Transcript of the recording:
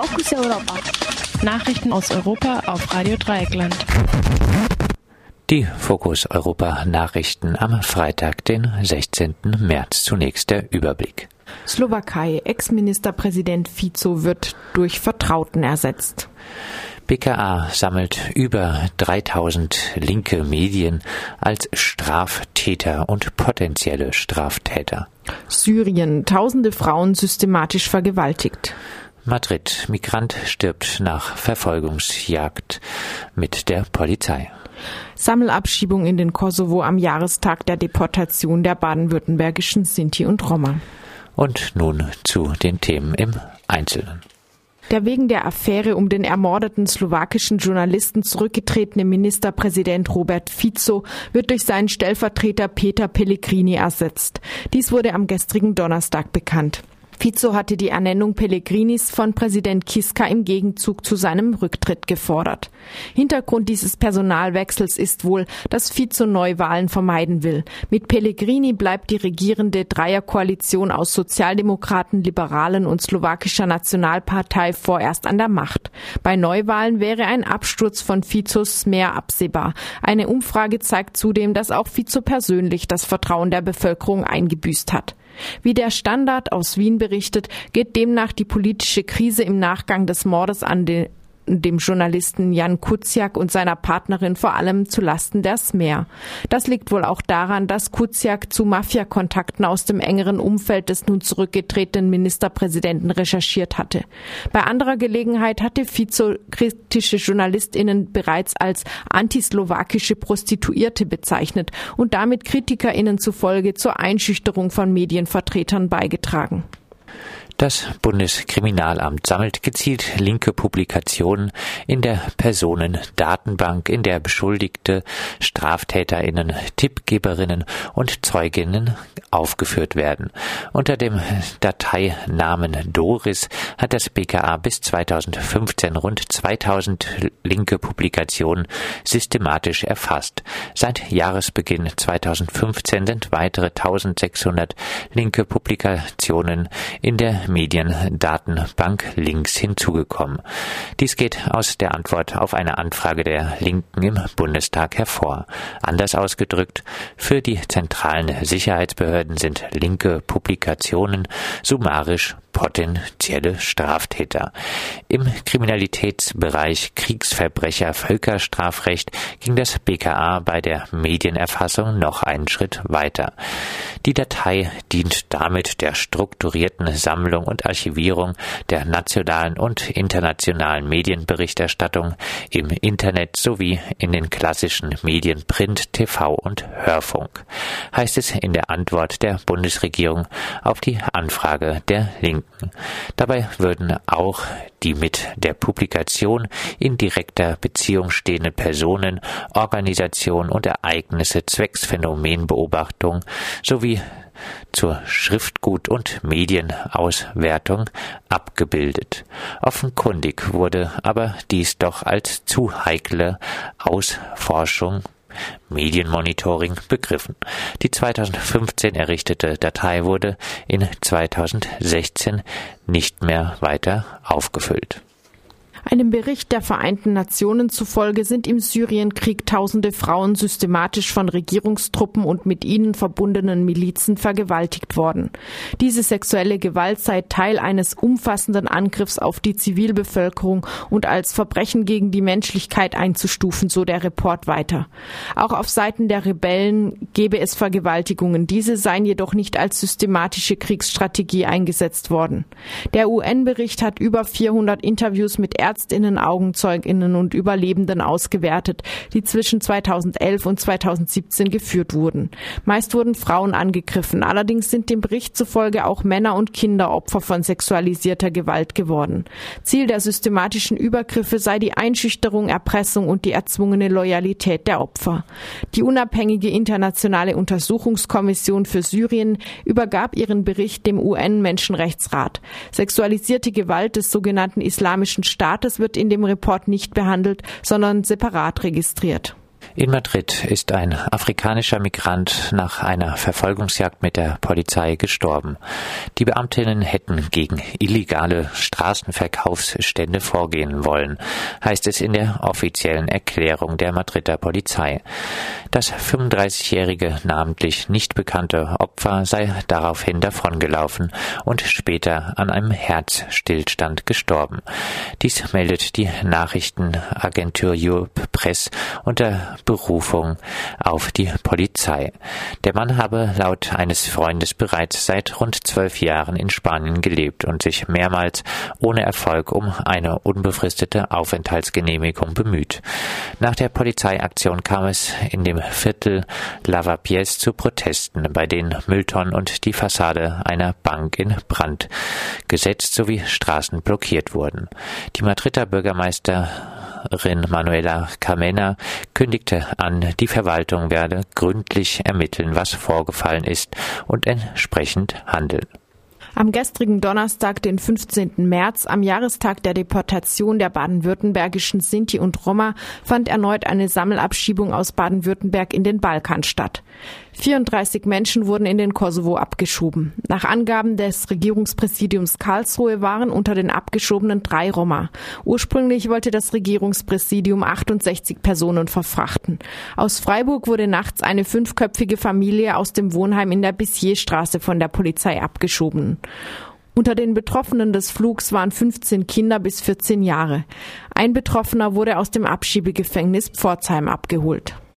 Fokus Europa. Nachrichten aus Europa auf Radio Dreieckland. Die Fokus Europa Nachrichten am Freitag, den 16. März. Zunächst der Überblick. Slowakei. Ex-Ministerpräsident Fico wird durch Vertrauten ersetzt. BKA sammelt über 3000 linke Medien als Straftäter und potenzielle Straftäter. Syrien. Tausende Frauen systematisch vergewaltigt. Madrid. Migrant stirbt nach Verfolgungsjagd mit der Polizei. Sammelabschiebung in den Kosovo am Jahrestag der Deportation der baden-württembergischen Sinti und Roma. Und nun zu den Themen im Einzelnen. Der wegen der Affäre um den ermordeten slowakischen Journalisten zurückgetretene Ministerpräsident Robert Fico wird durch seinen Stellvertreter Peter Pellegrini ersetzt. Dies wurde am gestrigen Donnerstag bekannt. Fico hatte die Ernennung Pellegrinis von Präsident Kiska im Gegenzug zu seinem Rücktritt gefordert. Hintergrund dieses Personalwechsels ist wohl, dass Fico Neuwahlen vermeiden will. Mit Pellegrini bleibt die regierende Dreierkoalition aus Sozialdemokraten, Liberalen und Slowakischer Nationalpartei vorerst an der Macht. Bei Neuwahlen wäre ein Absturz von Fizos mehr absehbar. Eine Umfrage zeigt zudem, dass auch Fico persönlich das Vertrauen der Bevölkerung eingebüßt hat. Wie der Standard aus Wien berichtet, geht demnach die politische Krise im Nachgang des Mordes an den dem Journalisten Jan Kuciak und seiner Partnerin vor allem zu Lasten der Smer. Das liegt wohl auch daran, dass Kuciak zu Mafiakontakten aus dem engeren Umfeld des nun zurückgetretenen Ministerpräsidenten recherchiert hatte. Bei anderer Gelegenheit hatte Fico kritische JournalistInnen bereits als antislowakische Prostituierte bezeichnet und damit KritikerInnen zufolge zur Einschüchterung von Medienvertretern beigetragen. Das Bundeskriminalamt sammelt gezielt linke Publikationen in der Personendatenbank, in der Beschuldigte, Straftäterinnen, Tippgeberinnen und Zeuginnen aufgeführt werden. Unter dem Dateinamen Doris hat das BKA bis 2015 rund 2000 linke Publikationen systematisch erfasst. Seit Jahresbeginn 2015 sind weitere 1600 linke Publikationen in der Mediendatenbank Links hinzugekommen. Dies geht aus der Antwort auf eine Anfrage der Linken im Bundestag hervor. Anders ausgedrückt, für die zentralen Sicherheitsbehörden sind linke Publikationen summarisch potenzielle Straftäter. Im Kriminalitätsbereich Kriegsverbrecher Völkerstrafrecht ging das BKA bei der Medienerfassung noch einen Schritt weiter. Die Datei dient damit der strukturierten Sammlung und Archivierung der nationalen und internationalen Medienberichterstattung im Internet sowie in den klassischen Medien Print, TV und Hörfunk, heißt es in der Antwort der Bundesregierung auf die Anfrage der Linken. Dabei würden auch die mit der Publikation in direkter Beziehung stehenden Personen, Organisationen und Ereignisse zwecks Phänomenbeobachtung sowie zur Schriftgut- und Medienauswertung abgebildet. Offenkundig wurde aber dies doch als zu heikle Ausforschung Medienmonitoring begriffen. Die 2015 errichtete Datei wurde in 2016 nicht mehr weiter aufgefüllt. Einem Bericht der Vereinten Nationen zufolge sind im Syrienkrieg tausende Frauen systematisch von Regierungstruppen und mit ihnen verbundenen Milizen vergewaltigt worden. Diese sexuelle Gewalt sei Teil eines umfassenden Angriffs auf die Zivilbevölkerung und als Verbrechen gegen die Menschlichkeit einzustufen, so der Report weiter. Auch auf Seiten der Rebellen gebe es Vergewaltigungen. Diese seien jedoch nicht als systematische Kriegsstrategie eingesetzt worden. Der UN-Bericht hat über 400 Interviews mit Ärztinnen, Augenzeuginnen und Überlebenden ausgewertet, die zwischen 2011 und 2017 geführt wurden. Meist wurden Frauen angegriffen, allerdings sind dem Bericht zufolge auch Männer und Kinder Opfer von sexualisierter Gewalt geworden. Ziel der systematischen Übergriffe sei die Einschüchterung, Erpressung und die erzwungene Loyalität der Opfer. Die unabhängige internationale Untersuchungskommission für Syrien übergab ihren Bericht dem UN-Menschenrechtsrat. Sexualisierte Gewalt des sogenannten Islamischen Staates wird in dem Report nicht behandelt, sondern separat registriert. In Madrid ist ein afrikanischer Migrant nach einer Verfolgungsjagd mit der Polizei gestorben. Die Beamtinnen hätten gegen illegale Straßenverkaufsstände vorgehen wollen, heißt es in der offiziellen Erklärung der Madrider Polizei. Das 35-jährige namentlich nicht bekannte Opfer sei daraufhin davongelaufen und später an einem Herzstillstand gestorben. Dies meldet die Nachrichtenagentur Europe Press unter Berufung auf die Polizei. Der Mann habe laut eines Freundes bereits seit rund zwölf Jahren in Spanien gelebt und sich mehrmals ohne Erfolg um eine unbefristete Aufenthaltsgenehmigung bemüht. Nach der Polizeiaktion kam es in dem Viertel Lavapiés zu Protesten, bei denen Mülltonnen und die Fassade einer Bank in Brand gesetzt sowie Straßen blockiert wurden. Die Madrider Bürgermeister Ministerin Manuela Carmena kündigte an, die Verwaltung werde gründlich ermitteln, was vorgefallen ist und entsprechend handeln. Am gestrigen Donnerstag, den 15. März, am Jahrestag der Deportation der baden-württembergischen Sinti und Roma, fand erneut eine Sammelabschiebung aus Baden-Württemberg in den Balkan statt. 34 Menschen wurden in den Kosovo abgeschoben. Nach Angaben des Regierungspräsidiums Karlsruhe waren unter den Abgeschobenen drei Roma. Ursprünglich wollte das Regierungspräsidium 68 Personen verfrachten. Aus Freiburg wurde nachts eine fünfköpfige Familie aus dem Wohnheim in der Bissierstraße von der Polizei abgeschoben. Unter den Betroffenen des Flugs waren 15 Kinder bis 14 Jahre. Ein Betroffener wurde aus dem Abschiebegefängnis Pforzheim abgeholt.